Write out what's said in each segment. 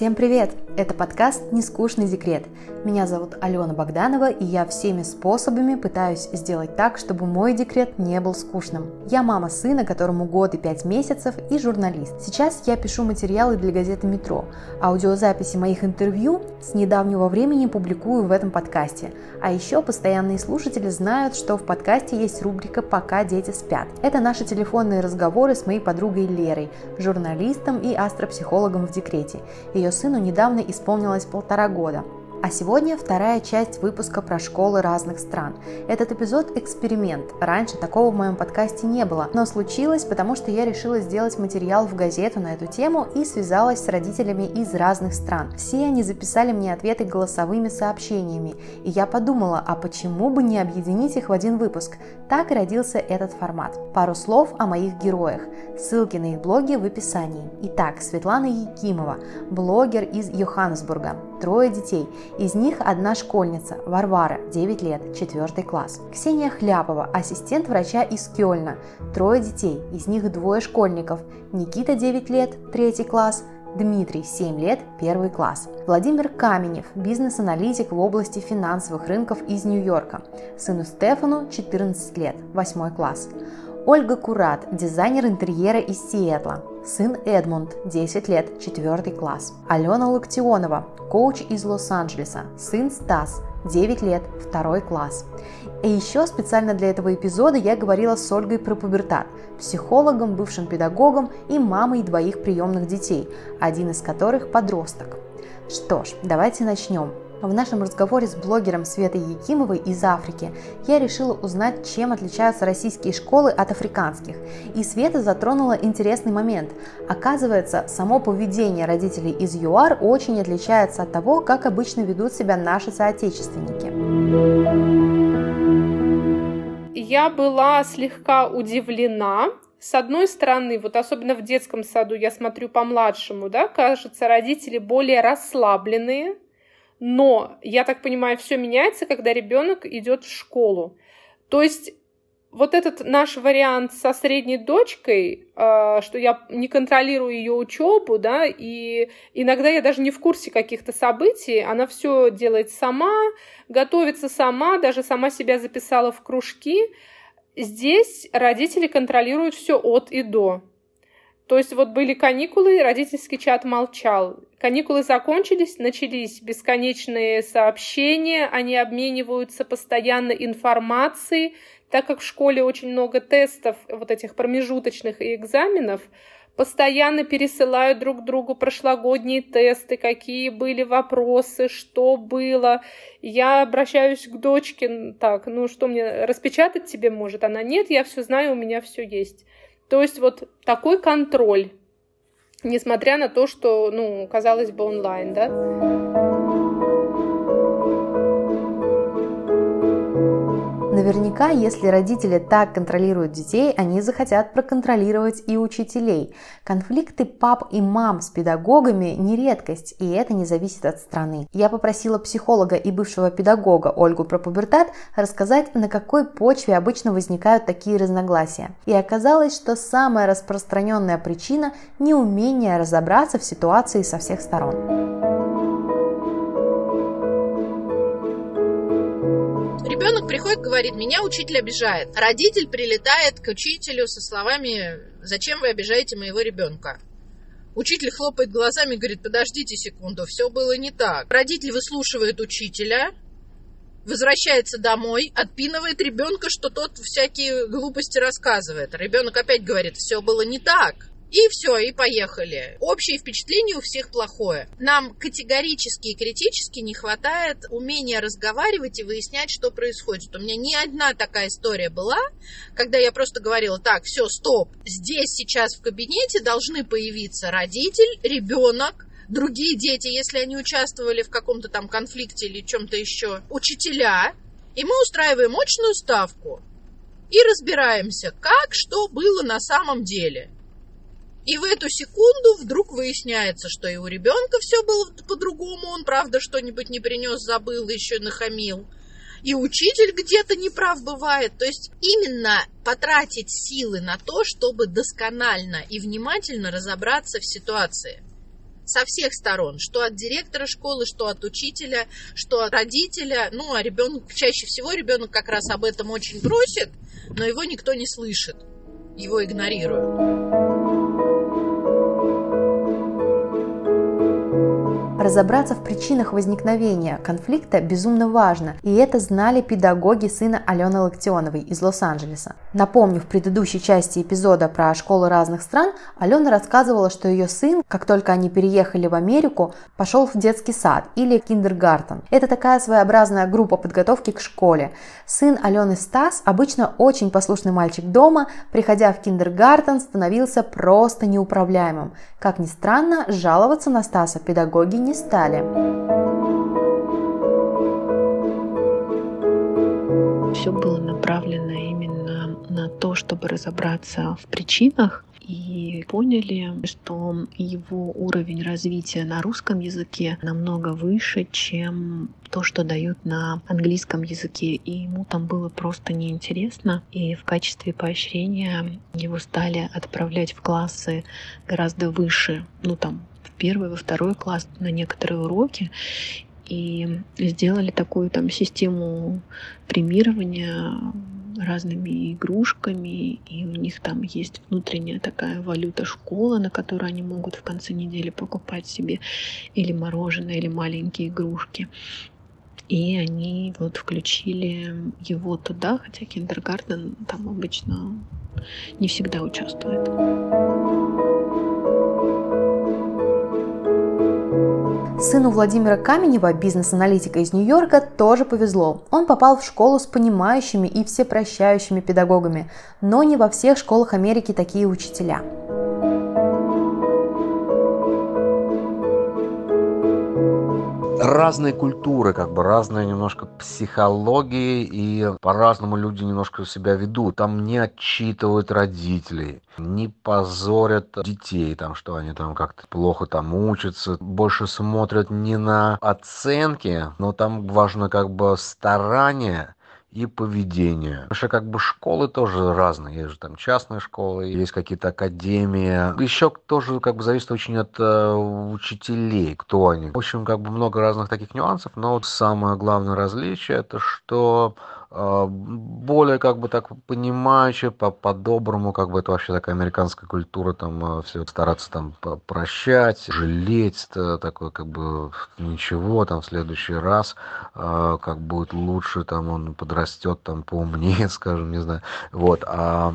Всем привет! Это подкаст «Нескучный декрет». Меня зовут Алена Богданова, и я всеми способами пытаюсь сделать так, чтобы мой декрет не был скучным. Я мама сына, которому год и пять месяцев, и журналист. Сейчас я пишу материалы для газеты «Метро». Аудиозаписи моих интервью с недавнего времени публикую в этом подкасте. А еще постоянные слушатели знают, что в подкасте есть рубрика «Пока дети спят». Это наши телефонные разговоры с моей подругой Лерой, журналистом и астропсихологом в декрете. Ее сыну недавно исполнилось полтора года. А сегодня вторая часть выпуска про школы разных стран. Этот эпизод – эксперимент. Раньше такого в моем подкасте не было, но случилось, потому что я решила сделать материал в газету на эту тему и связалась с родителями из разных стран. Все они записали мне ответы голосовыми сообщениями, и я подумала, а почему бы не объединить их в один выпуск? Так родился этот формат. Пару слов о моих героях. Ссылки на их блоги в описании. Итак, Светлана Якимова, блогер из Йоханнесбурга, трое детей – из них одна школьница, Варвара, 9 лет, 4 класс. Ксения Хляпова, ассистент врача из Кёльна, трое детей, из них двое школьников, Никита, 9 лет, 3 класс, Дмитрий, 7 лет, 1 класс. Владимир Каменев, бизнес-аналитик в области финансовых рынков из Нью-Йорка. Сыну Стефану, 14 лет, 8 класс. Ольга Курат, дизайнер интерьера из Сиэтла. Сын Эдмунд, 10 лет, 4 класс. Алена Локтионова, коуч из Лос-Анджелеса. Сын Стас, 9 лет, 2 класс. И еще специально для этого эпизода я говорила с Ольгой про пубертат, психологом, бывшим педагогом и мамой двоих приемных детей, один из которых подросток. Что ж, давайте начнем. В нашем разговоре с блогером Светой Якимовой из Африки я решила узнать, чем отличаются российские школы от африканских. И Света затронула интересный момент. Оказывается, само поведение родителей из ЮАР очень отличается от того, как обычно ведут себя наши соотечественники. Я была слегка удивлена, с одной стороны, вот особенно в детском саду, я смотрю по младшему, да, кажется, родители более расслабленные, но, я так понимаю, все меняется, когда ребенок идет в школу. То есть вот этот наш вариант со средней дочкой, э, что я не контролирую ее учебу, да, и иногда я даже не в курсе каких-то событий, она все делает сама, готовится сама, даже сама себя записала в кружки. Здесь родители контролируют все от и до. То есть вот были каникулы, родительский чат молчал. Каникулы закончились, начались бесконечные сообщения, они обмениваются постоянно информацией, так как в школе очень много тестов, вот этих промежуточных и экзаменов, постоянно пересылают друг другу прошлогодние тесты, какие были вопросы, что было. Я обращаюсь к дочке, так, ну что мне, распечатать тебе может? Она, нет, я все знаю, у меня все есть. То есть вот такой контроль, несмотря на то, что, ну, казалось бы, онлайн, да. Наверняка, если родители так контролируют детей, они захотят проконтролировать и учителей. Конфликты пап и мам с педагогами не редкость, и это не зависит от страны. Я попросила психолога и бывшего педагога Ольгу про пубертат рассказать, на какой почве обычно возникают такие разногласия. И оказалось, что самая распространенная причина – неумение разобраться в ситуации со всех сторон. Приходит, говорит, меня учитель обижает. Родитель прилетает к учителю со словами, зачем вы обижаете моего ребенка? Учитель хлопает глазами и говорит, подождите секунду, все было не так. Родитель выслушивает учителя, возвращается домой, отпинывает ребенка, что тот всякие глупости рассказывает. Ребенок опять говорит, все было не так. И все, и поехали. Общее впечатление у всех плохое. Нам категорически и критически не хватает умения разговаривать и выяснять, что происходит. У меня ни одна такая история была, когда я просто говорила, так, все, стоп, здесь сейчас в кабинете должны появиться родитель, ребенок, другие дети, если они участвовали в каком-то там конфликте или чем-то еще, учителя, и мы устраиваем очную ставку и разбираемся, как, что было на самом деле. И в эту секунду вдруг выясняется, что и у ребенка все было по-другому, он, правда, что-нибудь не принес, забыл, еще нахамил. И учитель где-то неправ бывает. То есть именно потратить силы на то, чтобы досконально и внимательно разобраться в ситуации. со всех сторон, что от директора школы, что от учителя, что от родителя. Ну, а ребенок, чаще всего ребенок как раз об этом очень просит, но его никто не слышит, его игнорируют. Разобраться в причинах возникновения конфликта безумно важно, и это знали педагоги сына Алены Локтионовой из Лос-Анджелеса. Напомню, в предыдущей части эпизода про школы разных стран Алена рассказывала, что ее сын, как только они переехали в Америку, пошел в детский сад или киндергартен. Это такая своеобразная группа подготовки к школе. Сын Алены Стас, обычно очень послушный мальчик дома, приходя в киндергартен, становился просто неуправляемым. Как ни странно, жаловаться на Стаса педагоги не стали. Все было направлено именно на то, чтобы разобраться в причинах и поняли, что его уровень развития на русском языке намного выше, чем то, что дают на английском языке. И ему там было просто неинтересно. И в качестве поощрения его стали отправлять в классы гораздо выше, ну там первый, во второй класс на некоторые уроки и сделали такую там систему премирования разными игрушками, и у них там есть внутренняя такая валюта школы, на которую они могут в конце недели покупать себе или мороженое, или маленькие игрушки. И они вот включили его туда, хотя киндергартен там обычно не всегда участвует. Сыну Владимира Каменева, бизнес-аналитика из Нью-Йорка, тоже повезло. Он попал в школу с понимающими и всепрощающими педагогами, но не во всех школах Америки такие учителя. Разные культуры, как бы разные немножко психологии, и по-разному люди немножко себя ведут. Там не отчитывают родителей, не позорят детей, там, что они там как-то плохо там учатся, больше смотрят не на оценки, но там важно как бы старание, и поведение. Потому что как бы школы тоже разные. Есть же там частные школы, есть какие-то академии. Еще тоже как бы зависит очень от э, учителей, кто они. В общем, как бы много разных таких нюансов, но вот самое главное различие это что более как бы так понимающе, по- по-доброму, как бы это вообще такая американская культура, там а, все стараться там прощать, жалеть, такое как бы ничего, там в следующий раз а, как будет лучше, там он подрастет, там поумнее, скажем, не знаю, вот, а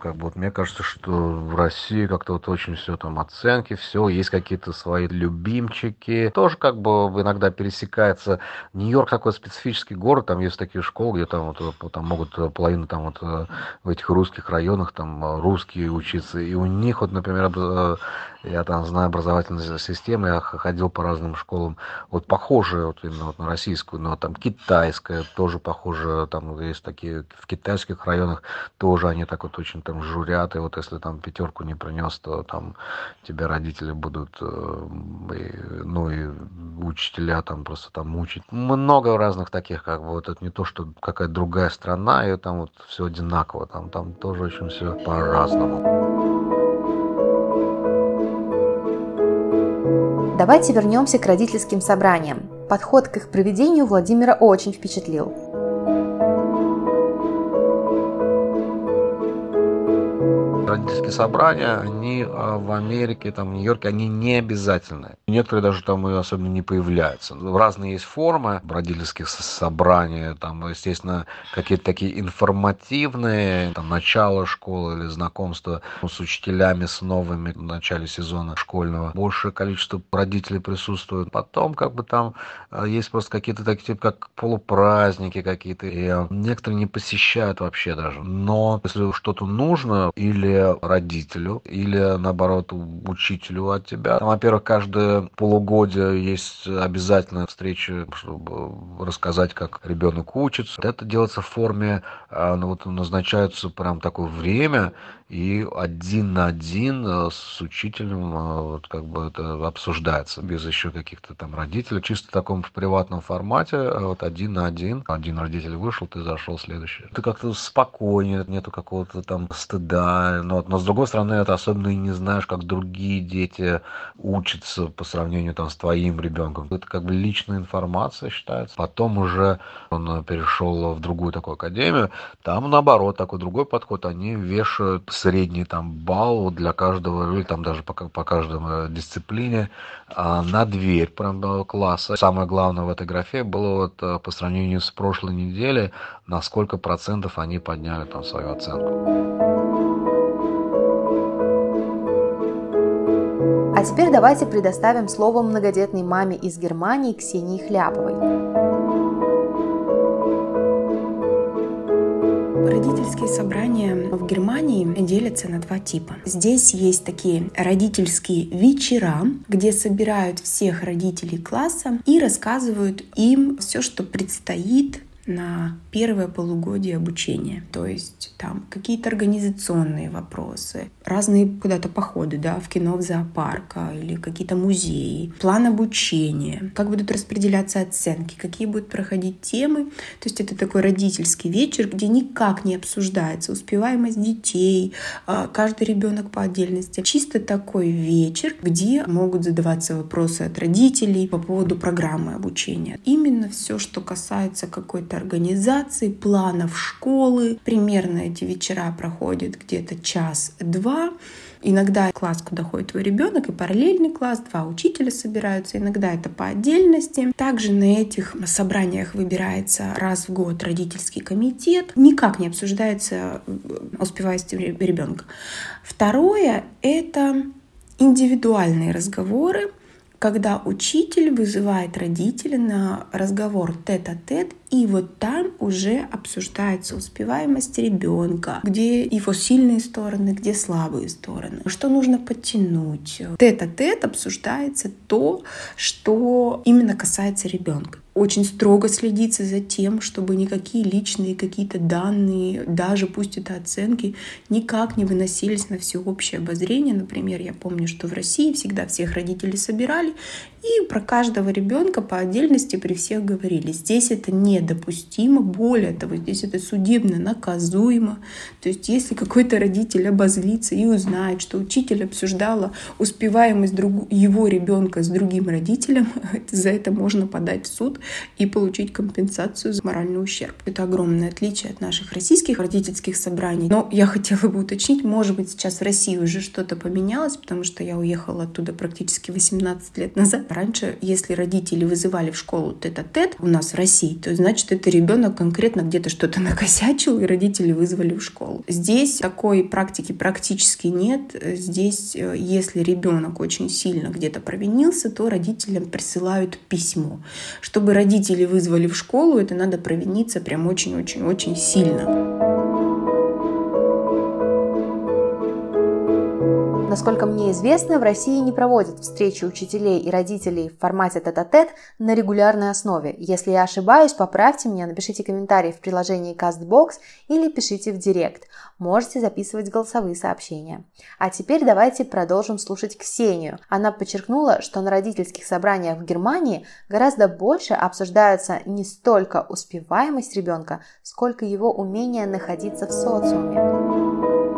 как бы вот мне кажется, что в России как-то вот очень все там оценки, все, есть какие-то свои любимчики, тоже как бы иногда пересекается. Нью-Йорк такой специфический город, там есть такие школы, где там, вот, э, там могут э, половина там вот э, в этих русских районах там русские учиться. И у них вот, например, я там знаю образовательную систему, я ходил по разным школам, вот похожие вот именно вот на российскую, но там китайская тоже похоже, там есть такие в китайских районах тоже они так вот очень там журят, и вот если там пятерку не принес, то там тебя родители будут, и, ну и учителя там просто там мучить. Много разных таких, как бы вот это не то, что какая-то другая страна, и там вот все одинаково, там, там тоже очень все по-разному. Давайте вернемся к родительским собраниям. Подход к их проведению Владимира очень впечатлил. Родительские собрания, они а, в Америке, там, в Нью-Йорке, они не обязательны. Некоторые даже там особенно не появляются. Разные есть формы родительских собраний, там, естественно, какие-то такие информативные, там, начало школы или знакомство с учителями, с новыми в начале сезона школьного. Большее количество родителей присутствует. Потом, как бы там, а, есть просто какие-то такие, типа, как полупраздники какие-то, и а, некоторые не посещают вообще даже. Но если что-то нужно, или родителю, или наоборот учителю от тебя. Там, во-первых, каждое полугодие есть обязательная встреча, чтобы рассказать, как ребенок учится. Это делается в форме, а, ну, вот назначается прям такое время, и один на один э, с учителем э, вот как бы это обсуждается без еще каких-то там родителей, чисто в таком в приватном формате, э, вот один на один, один родитель вышел, ты зашел следующий. Ты как-то спокойнее, нету какого-то там стыда, но, но с другой стороны, это особенно и не знаешь, как другие дети учатся по сравнению там с твоим ребенком. Это как бы личная информация считается. Потом уже он перешел в другую такую академию, там наоборот такой другой подход, они вешают средний там балл для каждого, или там даже по, по каждой дисциплине а, на дверь прям класса. Самое главное в этой графе было вот э, по сравнению с прошлой неделей, на сколько процентов они подняли там свою оценку. А теперь давайте предоставим слово многодетной маме из Германии Ксении Хляповой. Родительские собрания в Германии делятся на два типа. Здесь есть такие родительские вечера, где собирают всех родителей класса и рассказывают им все, что предстоит на первое полугодие обучения. То есть там какие-то организационные вопросы, разные куда-то походы, да, в кино, в зоопарк а, или какие-то музеи, план обучения, как будут распределяться оценки, какие будут проходить темы. То есть это такой родительский вечер, где никак не обсуждается успеваемость детей, а, каждый ребенок по отдельности. Чисто такой вечер, где могут задаваться вопросы от родителей по поводу программы обучения. Именно все, что касается какой-то организации, планов школы. Примерно эти вечера проходят где-то час-два. Иногда класс, куда ходит твой ребенок, и параллельный класс, два учителя собираются, иногда это по отдельности. Также на этих собраниях выбирается раз в год родительский комитет. Никак не обсуждается э, успеваемость ребенка. Второе — это индивидуальные разговоры, когда учитель вызывает родителя на разговор тет-а-тет, и вот там уже обсуждается успеваемость ребенка, где его сильные стороны, где слабые стороны, что нужно подтянуть. Тет-а-тет обсуждается то, что именно касается ребенка очень строго следится за тем, чтобы никакие личные какие-то данные, даже пусть это оценки, никак не выносились на всеобщее обозрение. Например, я помню, что в России всегда всех родителей собирали и про каждого ребенка по отдельности при всех говорили. Здесь это недопустимо, более того, здесь это судебно наказуемо. То есть если какой-то родитель обозлится и узнает, что учитель обсуждала успеваемость друг... его ребенка с другим родителем, за это можно подать в суд и получить компенсацию за моральный ущерб. Это огромное отличие от наших российских родительских собраний. Но я хотела бы уточнить, может быть, сейчас в России уже что-то поменялось, потому что я уехала оттуда практически 18 лет назад. Раньше, если родители вызывали в школу тет-а-тет у нас в России, то значит, это ребенок конкретно где-то что-то накосячил, и родители вызвали в школу. Здесь такой практики практически нет. Здесь, э, если ребенок очень сильно где-то провинился, то родителям присылают письмо. Чтобы родители вызвали в школу, это надо провиниться прям очень-очень-очень сильно. Насколько мне известно, в России не проводят встречи учителей и родителей в формате тет-а-тет на регулярной основе. Если я ошибаюсь, поправьте меня, напишите комментарий в приложении CastBox или пишите в директ. Можете записывать голосовые сообщения. А теперь давайте продолжим слушать Ксению. Она подчеркнула, что на родительских собраниях в Германии гораздо больше обсуждаются не столько успеваемость ребенка, сколько его умение находиться в социуме.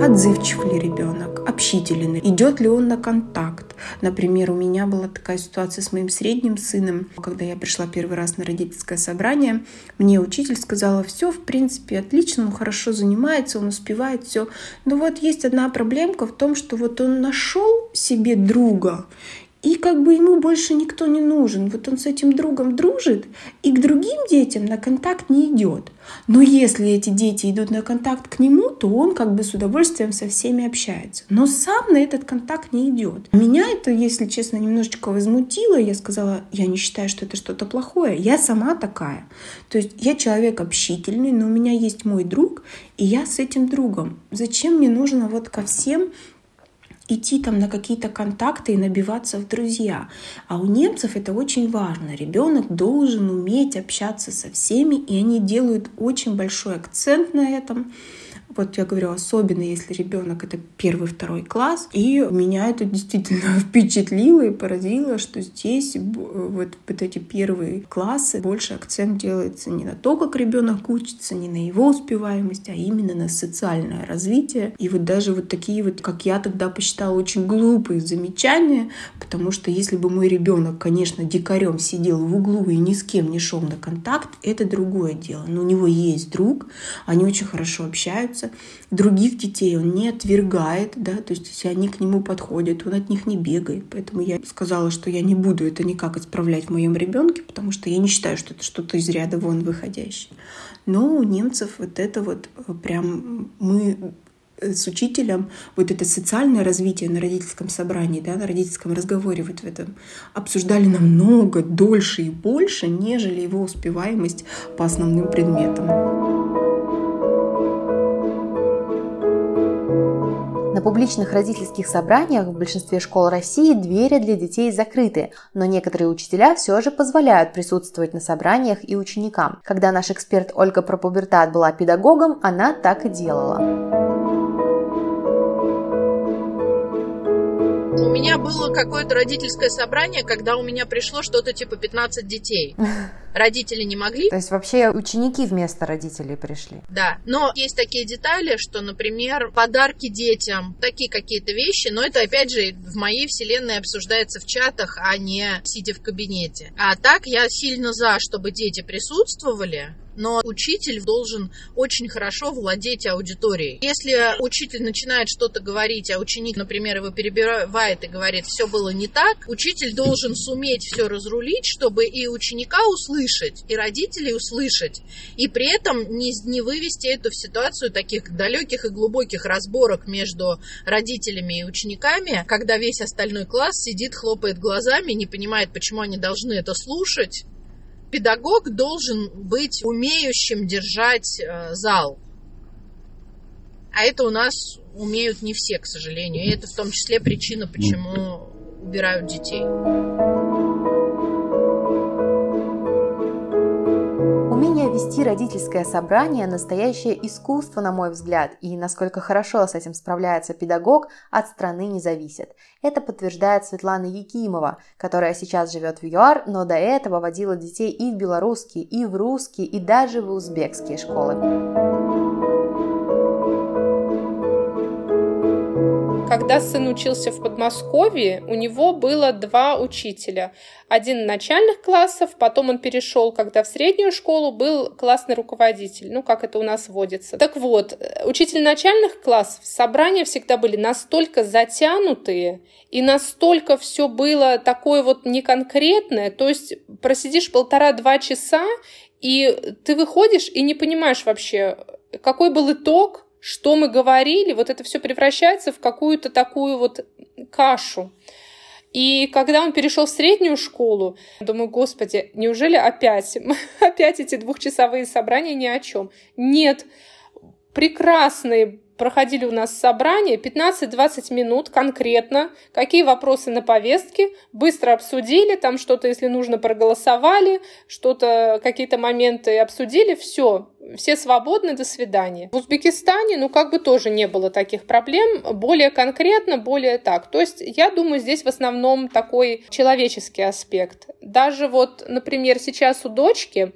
Отзывчив ли ребенок, общителен, идет ли он на контакт. Например, у меня была такая ситуация с моим средним сыном. Когда я пришла первый раз на родительское собрание, мне учитель сказала, все, в принципе, отлично, он хорошо занимается, он успевает все. Но вот есть одна проблемка в том, что вот он нашел себе друга, и как бы ему больше никто не нужен. Вот он с этим другом дружит, и к другим детям на контакт не идет. Но если эти дети идут на контакт к нему, то он как бы с удовольствием со всеми общается. Но сам на этот контакт не идет. Меня это, если честно, немножечко возмутило. Я сказала, я не считаю, что это что-то плохое. Я сама такая. То есть я человек общительный, но у меня есть мой друг, и я с этим другом. Зачем мне нужно вот ко всем идти там на какие-то контакты и набиваться в друзья. А у немцев это очень важно. Ребенок должен уметь общаться со всеми, и они делают очень большой акцент на этом. Вот я говорю, особенно если ребенок это первый, второй класс. И меня это действительно впечатлило и поразило, что здесь вот, вот эти первые классы больше акцент делается не на то, как ребенок учится, не на его успеваемость, а именно на социальное развитие. И вот даже вот такие вот, как я тогда посчитала, очень глупые замечания, потому что если бы мой ребенок, конечно, дикарем сидел в углу и ни с кем не шел на контакт, это другое дело. Но у него есть друг, они очень хорошо общаются, общается. Других детей он не отвергает, да, то есть если они к нему подходят, он от них не бегает. Поэтому я сказала, что я не буду это никак исправлять в моем ребенке, потому что я не считаю, что это что-то из ряда вон выходящее. Но у немцев вот это вот э, прям мы э, с учителем вот это социальное развитие на родительском собрании, да, на родительском разговоре вот в этом обсуждали намного дольше и больше, нежели его успеваемость по основным предметам. Публичных родительских собраниях в большинстве школ России двери для детей закрыты, но некоторые учителя все же позволяют присутствовать на собраниях и ученикам. Когда наш эксперт Ольга про пубертат была педагогом, она так и делала. У меня было какое-то родительское собрание, когда у меня пришло что-то типа 15 детей. Родители не могли. То есть вообще ученики вместо родителей пришли. Да, но есть такие детали, что, например, подарки детям, такие какие-то вещи, но это, опять же, в моей вселенной обсуждается в чатах, а не сидя в кабинете. А так я сильно за, чтобы дети присутствовали, но учитель должен очень хорошо владеть аудиторией. Если учитель начинает что-то говорить, а ученик, например, его перебивает и говорит, все было не так, учитель должен суметь все разрулить, чтобы и ученика услышать, и родителей услышать, и при этом не, не вывести эту в ситуацию таких далеких и глубоких разборок между родителями и учениками, когда весь остальной класс сидит, хлопает глазами, не понимает, почему они должны это слушать, педагог должен быть умеющим держать э, зал. А это у нас умеют не все, к сожалению. И это в том числе причина, почему убирают детей. Вести родительское собрание – настоящее искусство, на мой взгляд, и насколько хорошо с этим справляется педагог, от страны не зависит. Это подтверждает Светлана Якимова, которая сейчас живет в ЮАР, но до этого водила детей и в белорусские, и в русские, и даже в узбекские школы. Когда сын учился в Подмосковье, у него было два учителя. Один начальных классов, потом он перешел, когда в среднюю школу, был классный руководитель, ну, как это у нас водится. Так вот, учитель начальных классов, собрания всегда были настолько затянутые, и настолько все было такое вот неконкретное, то есть просидишь полтора-два часа, и ты выходишь и не понимаешь вообще, какой был итог, что мы говорили, вот это все превращается в какую-то такую вот кашу. И когда он перешел в среднюю школу, думаю, господи, неужели опять, опять эти двухчасовые собрания ни о чем? Нет, прекрасные проходили у нас собрания 15-20 минут конкретно, какие вопросы на повестке, быстро обсудили, там что-то, если нужно, проголосовали, что-то, какие-то моменты обсудили, все, все свободны, до свидания. В Узбекистане, ну, как бы тоже не было таких проблем, более конкретно, более так. То есть, я думаю, здесь в основном такой человеческий аспект. Даже вот, например, сейчас у дочки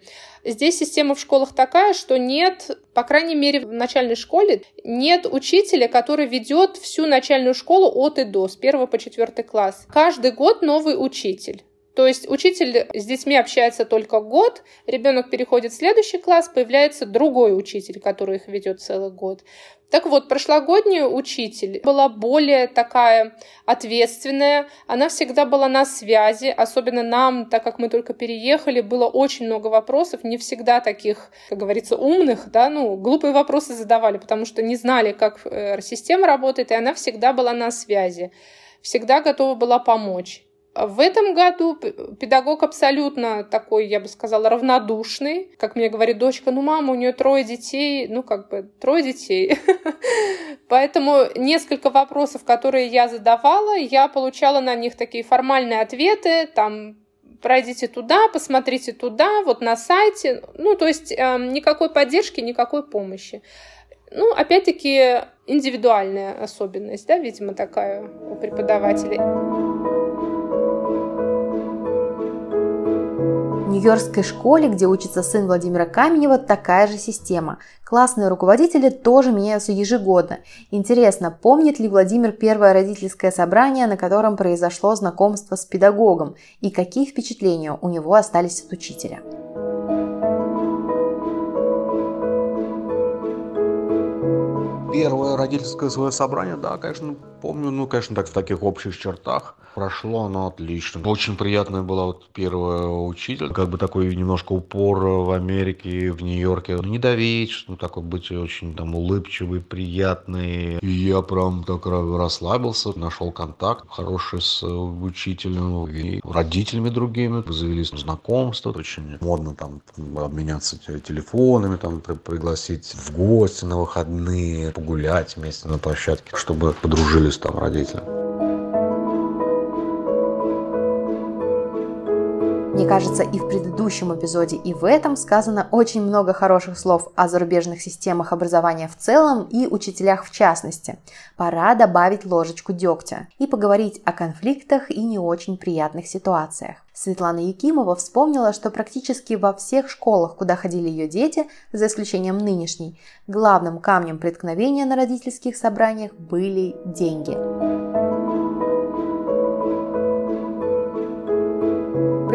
Здесь система в школах такая, что нет, по крайней мере, в начальной школе, нет учителя, который ведет всю начальную школу от и до, с первого по четвертый класс. Каждый год новый учитель. То есть учитель с детьми общается только год, ребенок переходит в следующий класс, появляется другой учитель, который их ведет целый год. Так вот, прошлогодняя учитель была более такая ответственная, она всегда была на связи, особенно нам, так как мы только переехали, было очень много вопросов, не всегда таких, как говорится, умных, да, ну, глупые вопросы задавали, потому что не знали, как э, система работает, и она всегда была на связи, всегда готова была помочь. В этом году педагог абсолютно такой, я бы сказала, равнодушный. Как мне говорит дочка, ну, мама, у нее трое детей, ну, как бы, трое детей. Поэтому несколько вопросов, которые я задавала, я получала на них такие формальные ответы, там пройдите туда, посмотрите туда, вот на сайте. Ну, то есть э, никакой поддержки, никакой помощи. Ну, опять-таки, индивидуальная особенность, да, видимо, такая у преподавателей. Нью-Йоркской школе, где учится сын Владимира Каменева, такая же система. Классные руководители тоже меняются ежегодно. Интересно, помнит ли Владимир первое родительское собрание, на котором произошло знакомство с педагогом, и какие впечатления у него остались от учителя? Первое родительское свое собрание, да, конечно, помню, ну, конечно, так в таких общих чертах. Прошло оно отлично. Очень приятная была вот первая учитель. Как бы такой немножко упор в Америке, в Нью-Йорке. Ну, не давить, ну, такой быть очень там улыбчивый, приятный. И я прям так расслабился, нашел контакт хороший с учителем и родителями другими. Завелись знакомства. Очень модно там обменяться телефонами, там пригласить в гости на выходные, погулять вместе на площадке, чтобы подружились там родители. Мне кажется, и в предыдущем эпизоде, и в этом сказано очень много хороших слов о зарубежных системах образования в целом и учителях в частности. Пора добавить ложечку дегтя и поговорить о конфликтах и не очень приятных ситуациях. Светлана Якимова вспомнила, что практически во всех школах, куда ходили ее дети, за исключением нынешней, главным камнем преткновения на родительских собраниях были деньги.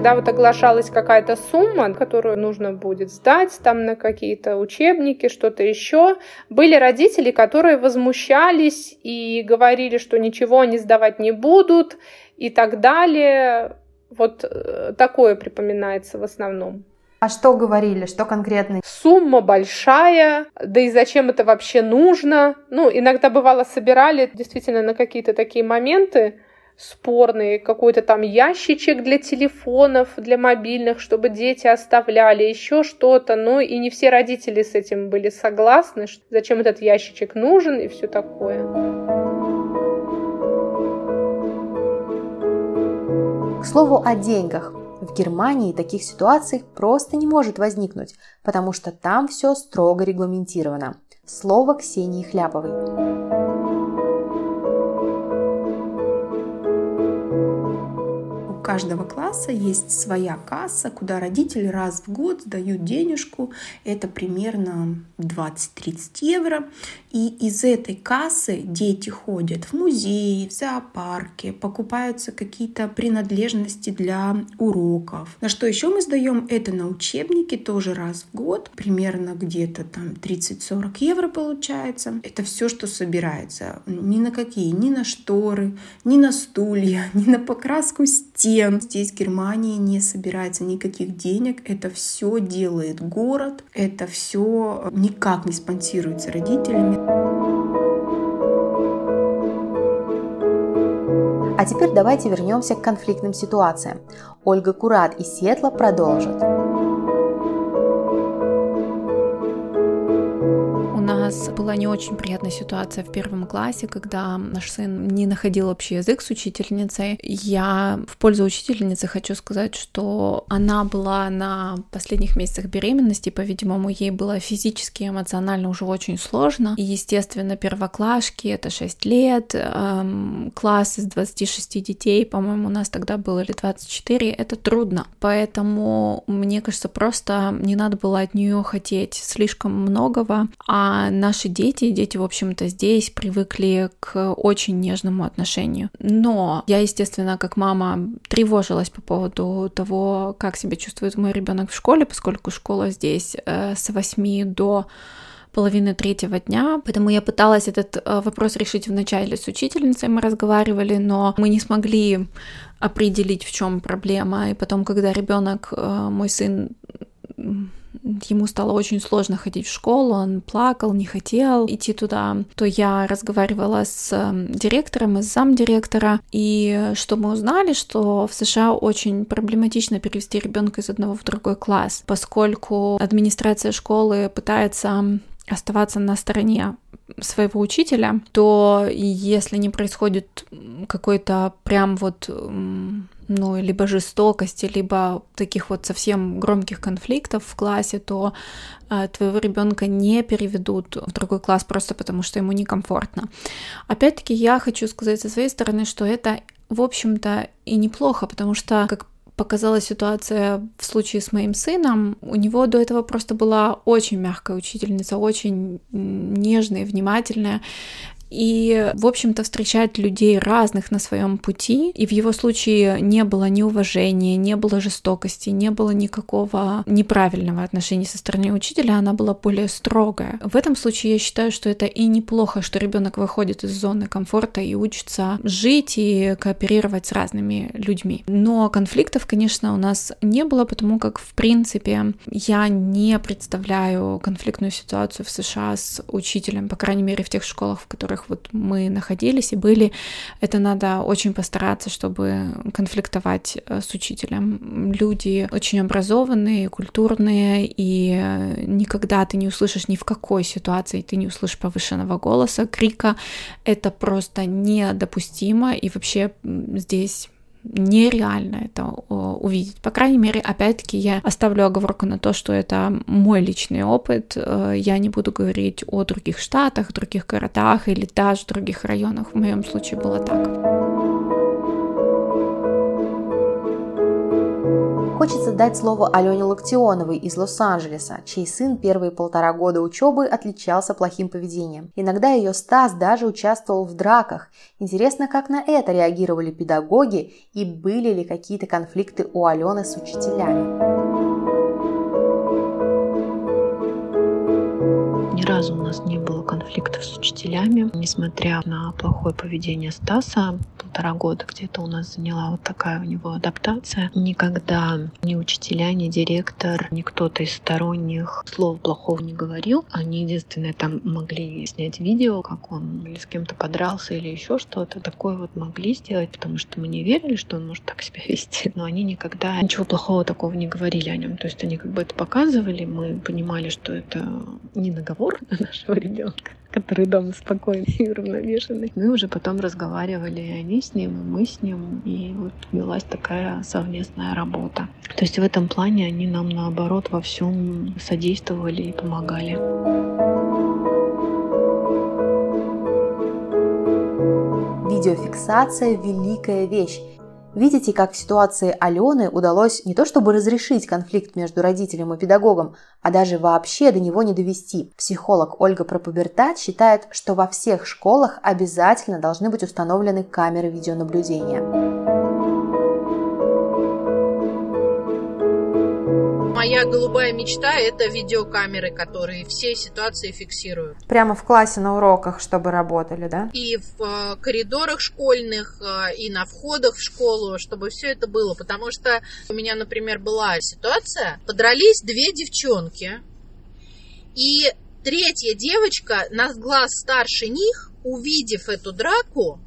Когда вот оглашалась какая-то сумма, которую нужно будет сдать там на какие-то учебники, что-то еще, были родители, которые возмущались и говорили, что ничего они сдавать не будут и так далее. Вот э, такое припоминается в основном. А что говорили, что конкретно? Сумма большая, да и зачем это вообще нужно? Ну, иногда бывало собирали действительно на какие-то такие моменты, спорный, какой-то там ящичек для телефонов, для мобильных, чтобы дети оставляли, еще что-то. Ну и не все родители с этим были согласны, что зачем этот ящичек нужен и все такое. К слову о деньгах. В Германии таких ситуаций просто не может возникнуть, потому что там все строго регламентировано. Слово Ксении Хляповой. Каждого класса есть своя касса, куда родители раз в год сдают денежку. Это примерно 20-30 евро. И из этой кассы дети ходят в музеи, в зоопарки, покупаются какие-то принадлежности для уроков. На что еще мы сдаем? Это на учебники тоже раз в год. Примерно где-то там 30-40 евро получается. Это все, что собирается. Ни на какие, ни на шторы, ни на стулья, ни на покраску стен стен. Здесь в Германии не собирается никаких денег. Это все делает город. Это все никак не спонсируется родителями. А теперь давайте вернемся к конфликтным ситуациям. Ольга Курат из Сетла продолжит. Нас была не очень приятная ситуация в первом классе, когда наш сын не находил общий язык с учительницей. Я в пользу учительницы хочу сказать, что она была на последних месяцах беременности, по-видимому, ей было физически и эмоционально уже очень сложно. И, естественно, первоклашки — это 6 лет, эм, класс из 26 детей, по-моему, у нас тогда было или 24, это трудно. Поэтому, мне кажется, просто не надо было от нее хотеть слишком многого, а наши дети, дети, в общем-то, здесь привыкли к очень нежному отношению. Но я, естественно, как мама тревожилась по поводу того, как себя чувствует мой ребенок в школе, поскольку школа здесь э, с 8 до половины третьего дня, поэтому я пыталась этот э, вопрос решить вначале с учительницей, мы разговаривали, но мы не смогли определить, в чем проблема. И потом, когда ребенок, э, мой сын ему стало очень сложно ходить в школу, он плакал, не хотел идти туда, то я разговаривала с эм, директором и с замдиректора, и что мы узнали, что в США очень проблематично перевести ребенка из одного в другой класс, поскольку администрация школы пытается оставаться на стороне своего учителя, то если не происходит какой-то прям вот ну, либо жестокости, либо таких вот совсем громких конфликтов в классе, то э, твоего ребенка не переведут в другой класс просто потому, что ему некомфортно. Опять-таки, я хочу сказать со своей стороны, что это, в общем-то, и неплохо, потому что, как показала ситуация в случае с моим сыном, у него до этого просто была очень мягкая учительница, очень нежная, внимательная, и, в общем-то, встречать людей разных на своем пути. И в его случае не было ни уважения, не было жестокости, не было никакого неправильного отношения со стороны учителя, она была более строгая. В этом случае я считаю, что это и неплохо, что ребенок выходит из зоны комфорта и учится жить и кооперировать с разными людьми. Но конфликтов, конечно, у нас не было, потому как, в принципе, я не представляю конфликтную ситуацию в США с учителем, по крайней мере, в тех школах, в которых которых вот мы находились и были, это надо очень постараться, чтобы конфликтовать э, с учителем. Люди очень образованные, культурные, и э, никогда ты не услышишь ни в какой ситуации, ты не услышишь повышенного голоса, крика. Это просто недопустимо, и вообще здесь нереально это увидеть. По крайней мере, опять-таки, я оставлю оговорку на то, что это мой личный опыт. Э, я не буду говорить о других штатах, других городах или даже других районах. В моем случае было так. Хочется дать слово Алене Локтионовой из Лос-Анджелеса, чей сын первые полтора года учебы отличался плохим поведением. Иногда ее Стас даже участвовал в драках. Интересно, как на это реагировали педагоги и были ли какие-то конфликты у Алены с учителями. Разу у нас не было конфликтов с учителями, несмотря на плохое поведение Стаса. Полтора года где-то у нас заняла вот такая у него адаптация. Никогда ни учителя, ни директор, ни кто-то из сторонних слов плохого не говорил. Они единственное там могли снять видео, как он или с кем-то подрался или еще что-то. Такое вот могли сделать, потому что мы не верили, что он может так себя вести. Но они никогда ничего плохого такого не говорили о нем. То есть они как бы это показывали, мы понимали, что это не наговор нашего ребенка, который дома спокойный и уравновешенный. Мы уже потом разговаривали, и они с ним, и мы с ним, и вот велась такая совместная работа. То есть в этом плане они нам наоборот во всем содействовали и помогали. Видеофиксация – великая вещь. Видите, как в ситуации Алены удалось не то чтобы разрешить конфликт между родителем и педагогом, а даже вообще до него не довести. Психолог Ольга Пропубертат считает, что во всех школах обязательно должны быть установлены камеры видеонаблюдения. Моя голубая мечта – это видеокамеры, которые все ситуации фиксируют. Прямо в классе на уроках, чтобы работали, да? И в э, коридорах школьных, э, и на входах в школу, чтобы все это было. Потому что у меня, например, была ситуация, подрались две девчонки, и третья девочка, на глаз старше них, увидев эту драку,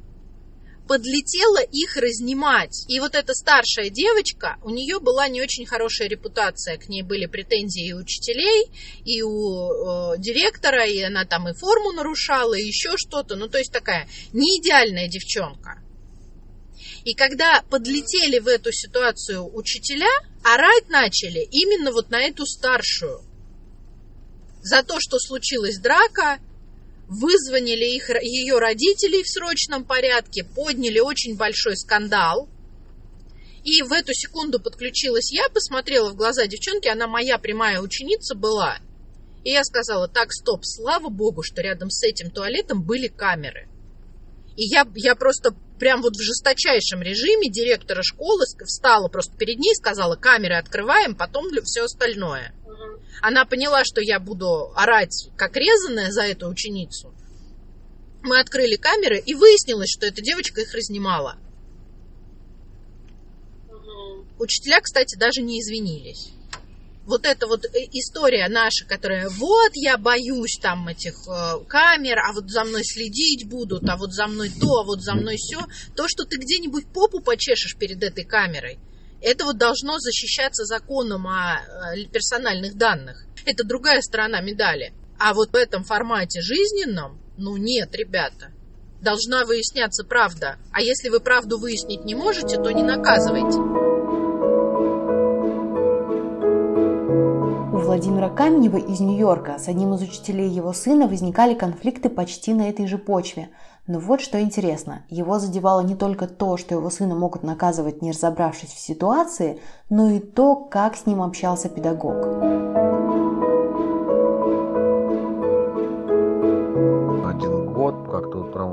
подлетела их разнимать. И вот эта старшая девочка, у нее была не очень хорошая репутация, к ней были претензии и у учителей, и у э, директора, и она там и форму нарушала, и еще что-то. Ну, то есть такая не идеальная девчонка. И когда подлетели в эту ситуацию учителя, орать начали именно вот на эту старшую. За то, что случилась драка, вызвонили их, ее родителей в срочном порядке, подняли очень большой скандал. И в эту секунду подключилась я, посмотрела в глаза девчонки, она моя прямая ученица была. И я сказала, так, стоп, слава богу, что рядом с этим туалетом были камеры. И я, я просто прям вот в жесточайшем режиме директора школы встала просто перед ней сказала, камеры открываем, потом все остальное. Она поняла, что я буду орать как резаная за эту ученицу. Мы открыли камеры, и выяснилось, что эта девочка их разнимала. Учителя, кстати, даже не извинились. Вот эта вот э, история наша, которая вот я боюсь там этих э, камер, а вот за мной следить будут, а вот за мной то, а вот за мной все, то, что ты где-нибудь попу почешешь перед этой камерой, это вот должно защищаться законом о э, персональных данных. Это другая сторона медали. А вот в этом формате жизненном, ну нет, ребята, должна выясняться правда. А если вы правду выяснить не можете, то не наказывайте. У Владимира Каменева из Нью-Йорка с одним из учителей его сына возникали конфликты почти на этой же почве. Но вот что интересно, его задевало не только то, что его сына могут наказывать, не разобравшись в ситуации, но и то, как с ним общался педагог.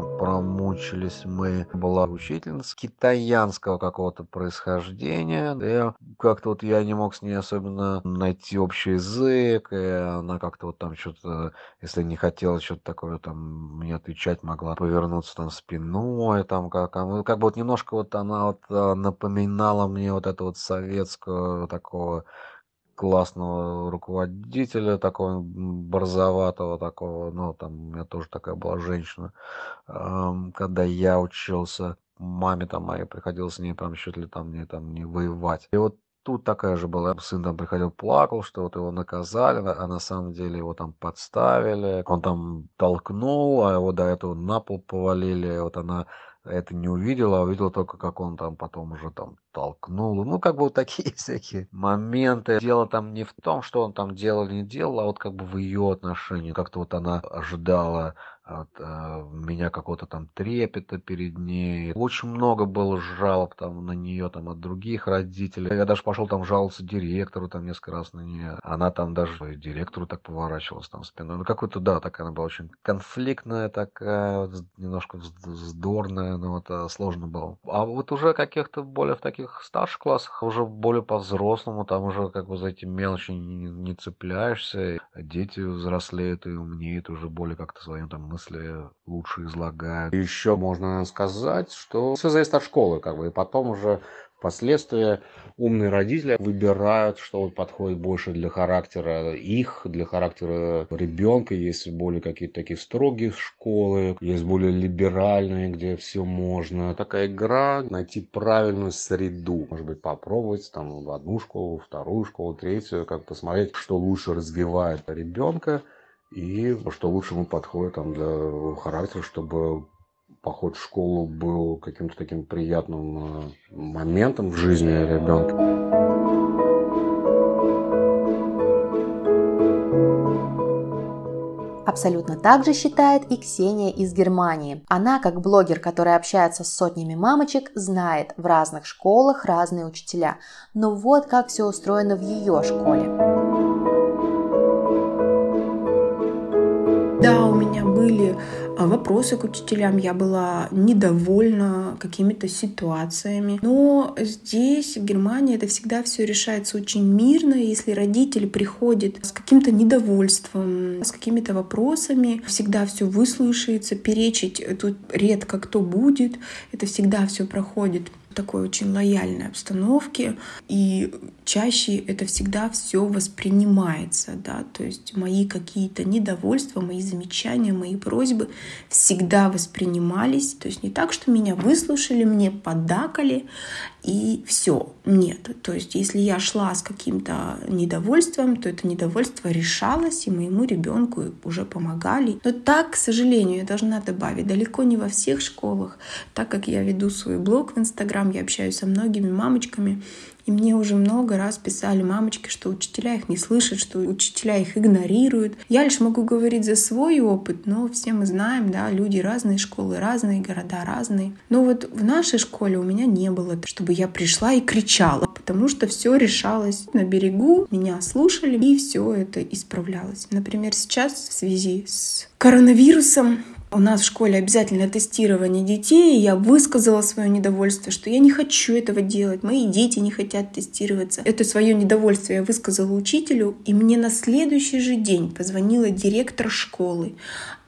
Мучились мы. Была учительница китаянского какого-то происхождения. И как-то вот я не мог с ней особенно найти общий язык. И она как-то вот там что-то, если не хотела что-то такое там мне отвечать, могла повернуться там спиной. Там как, ну, как бы вот немножко вот она вот а, напоминала мне вот это вот советского такого классного руководителя, такого борзоватого такого, ну, там у меня тоже такая была женщина, когда я учился, маме там моей приходилось с ней прям чуть ли там не там не воевать. И вот тут такая же была. Сын там приходил, плакал, что вот его наказали, а на самом деле его там подставили. Он там толкнул, а его до этого на пол повалили. Вот она это не увидела, а увидела только, как он там потом уже там толкнул. Ну, как бы вот такие всякие моменты. Дело там не в том, что он там делал или не делал, а вот как бы в ее отношении. Как-то вот она ожидала от э, меня какого-то там трепета перед ней. Очень много было жалоб там на нее там от других родителей. Я даже пошел там жаловаться директору там несколько раз на нее. Она там даже директору так поворачивалась там спиной. Ну какой-то, да, такая она была очень конфликтная такая, немножко вздорная, но это сложно было. А вот уже каких-то более в таких старших классах, уже более по-взрослому, там уже как бы за эти мелочи не, не цепляешься. Дети взрослеют и умнеют уже более как-то своим там мысли лучше излагают. Еще можно сказать, что все зависит от школы, как бы, и потом уже Впоследствии умные родители выбирают, что подходит больше для характера их, для характера ребенка. Есть более какие-то такие строгие школы, есть более либеральные, где все можно. Такая игра, найти правильную среду. Может быть, попробовать там в одну школу, вторую школу, третью, как посмотреть, что лучше развивает ребенка и что лучше ему подходит там, для характера, чтобы поход в школу был каким-то таким приятным э, моментом в жизни ребенка. Абсолютно так же считает и Ксения из Германии. Она, как блогер, который общается с сотнями мамочек, знает, в разных школах разные учителя. Но вот как все устроено в ее школе. Были а, вопросы к учителям, я была недовольна какими-то ситуациями. Но здесь, в Германии, это всегда все решается очень мирно. Если родители приходят с каким-то недовольством, с какими-то вопросами, всегда все выслушается, перечить тут редко кто будет. Это всегда все проходит такой очень лояльной обстановке, и чаще это всегда все воспринимается, да, то есть мои какие-то недовольства, мои замечания, мои просьбы всегда воспринимались, то есть не так, что меня выслушали, мне подакали, и все. Нет. То есть, если я шла с каким-то недовольством, то это недовольство решалось, и моему ребенку уже помогали. Но так, к сожалению, я должна добавить, далеко не во всех школах, так как я веду свой блог в Инстаграм, я общаюсь со многими мамочками, и мне уже много раз писали мамочки, что учителя их не слышат, что учителя их игнорируют. Я лишь могу говорить за свой опыт, но все мы знаем, да, люди разные, школы разные, города разные. Но вот в нашей школе у меня не было, чтобы я пришла и кричала, потому что все решалось на берегу, меня слушали, и все это исправлялось. Например, сейчас в связи с коронавирусом у нас в школе обязательно тестирование детей, я высказала свое недовольство, что я не хочу этого делать, мои дети не хотят тестироваться. Это свое недовольство я высказала учителю, и мне на следующий же день позвонила директор школы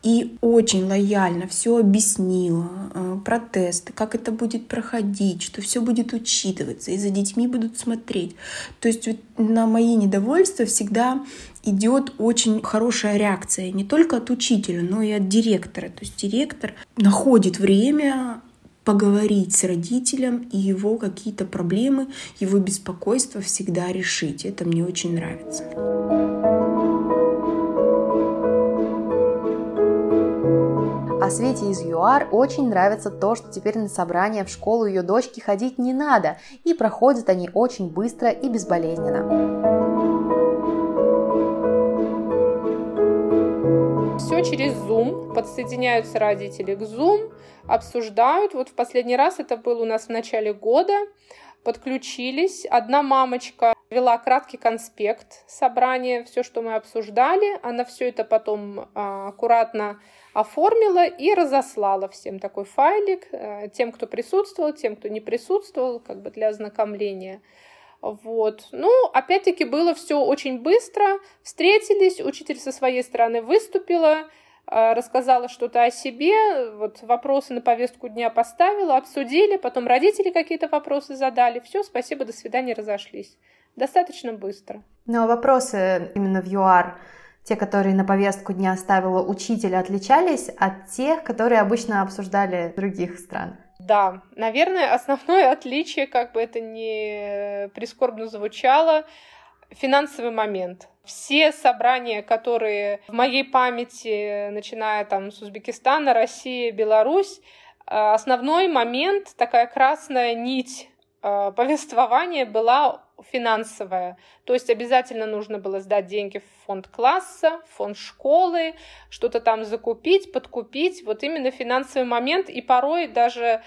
и очень лояльно все объяснила э, про тесты, как это будет проходить, что все будет учитываться, и за детьми будут смотреть. То есть на мои недовольства всегда идет очень хорошая реакция не только от учителя, но и от директора. То есть директор находит время поговорить с родителем и его какие-то проблемы, его беспокойство всегда решить. Это мне очень нравится. А Свете из ЮАР очень нравится то, что теперь на собрание в школу ее дочки ходить не надо, и проходят они очень быстро и безболезненно. Все через Zoom, подсоединяются родители к Zoom, обсуждают. Вот в последний раз это было у нас в начале года. Подключились. Одна мамочка вела краткий конспект собрания, все, что мы обсуждали. Она все это потом а, аккуратно оформила и разослала всем такой файлик, а, тем, кто присутствовал, тем, кто не присутствовал, как бы для ознакомления. Вот. Ну, опять-таки, было все очень быстро. Встретились, учитель со своей стороны выступила, а, рассказала что-то о себе, вот вопросы на повестку дня поставила, обсудили, потом родители какие-то вопросы задали. Все, спасибо, до свидания, разошлись. Достаточно быстро. Ну, а вопросы именно в ЮАР, те, которые на повестку дня ставила учитель, отличались от тех, которые обычно обсуждали в других странах? Да, наверное, основное отличие, как бы это ни прискорбно звучало, финансовый момент. Все собрания, которые в моей памяти, начиная там с Узбекистана, России, Беларусь, э, основной момент, такая красная нить э, повествования была финансовая. То есть обязательно нужно было сдать деньги в фонд класса, в фонд школы, что-то там закупить, подкупить. Вот именно финансовый момент. И порой даже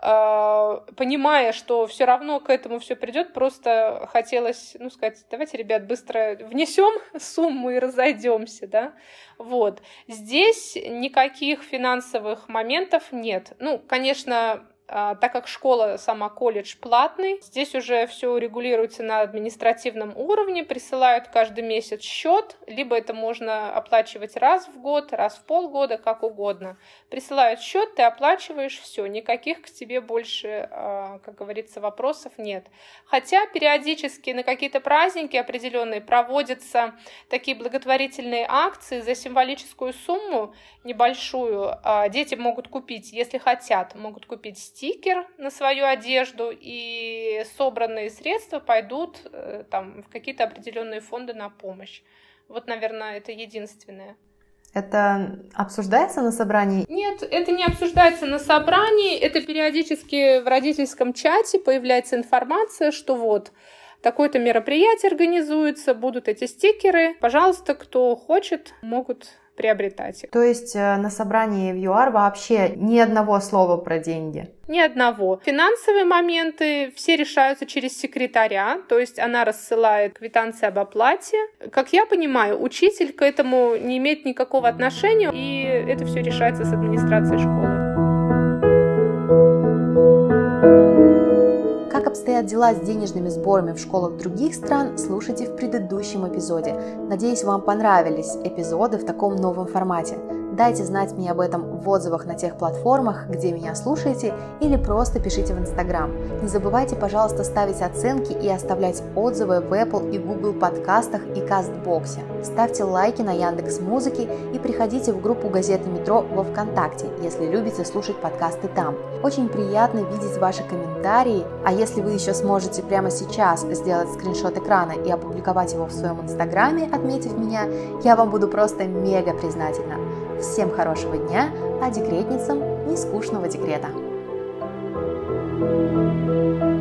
э, понимая, что все равно к этому все придет, просто хотелось, ну, сказать, давайте, ребят, быстро внесем сумму и разойдемся, да. Вот. Здесь никаких финансовых моментов нет. Ну, конечно, а, так как школа сама колледж платный, здесь уже все регулируется на административном уровне, присылают каждый месяц счет, либо это можно оплачивать раз в год, раз в полгода, как угодно. Присылают счет, ты оплачиваешь все, никаких к тебе больше, а, как говорится, вопросов нет. Хотя периодически на какие-то праздники определенные проводятся такие благотворительные акции за символическую сумму небольшую. А, дети могут купить, если хотят, могут купить стикер на свою одежду, и собранные средства пойдут э, там, в какие-то определенные фонды на помощь. Вот, наверное, это единственное. Это обсуждается на собрании? Нет, это не обсуждается на собрании. Это периодически в родительском чате появляется информация, что вот такое-то мероприятие организуется, будут эти стикеры. Пожалуйста, кто хочет, могут приобретать их. То есть э, на собрании в ЮАР вообще ни одного слова про деньги? Ни одного. Финансовые моменты все решаются через секретаря, то есть она рассылает квитанции об оплате. Как я понимаю, учитель к этому не имеет никакого отношения, и это все решается с администрацией школы. Обстоят дела с денежными сборами в школах других стран, слушайте в предыдущем эпизоде. Надеюсь, вам понравились эпизоды в таком новом формате. Дайте знать мне об этом в отзывах на тех платформах, где меня слушаете, или просто пишите в Инстаграм. Не забывайте, пожалуйста, ставить оценки и оставлять отзывы в Apple и Google подкастах и Кастбоксе. Ставьте лайки на Яндекс Музыке и приходите в группу газеты Метро во Вконтакте, если любите слушать подкасты там. Очень приятно видеть ваши комментарии, а если вы еще сможете прямо сейчас сделать скриншот экрана и опубликовать его в своем Инстаграме, отметив меня, я вам буду просто мега признательна. Всем хорошего дня, а декретницам нескучного декрета. thank you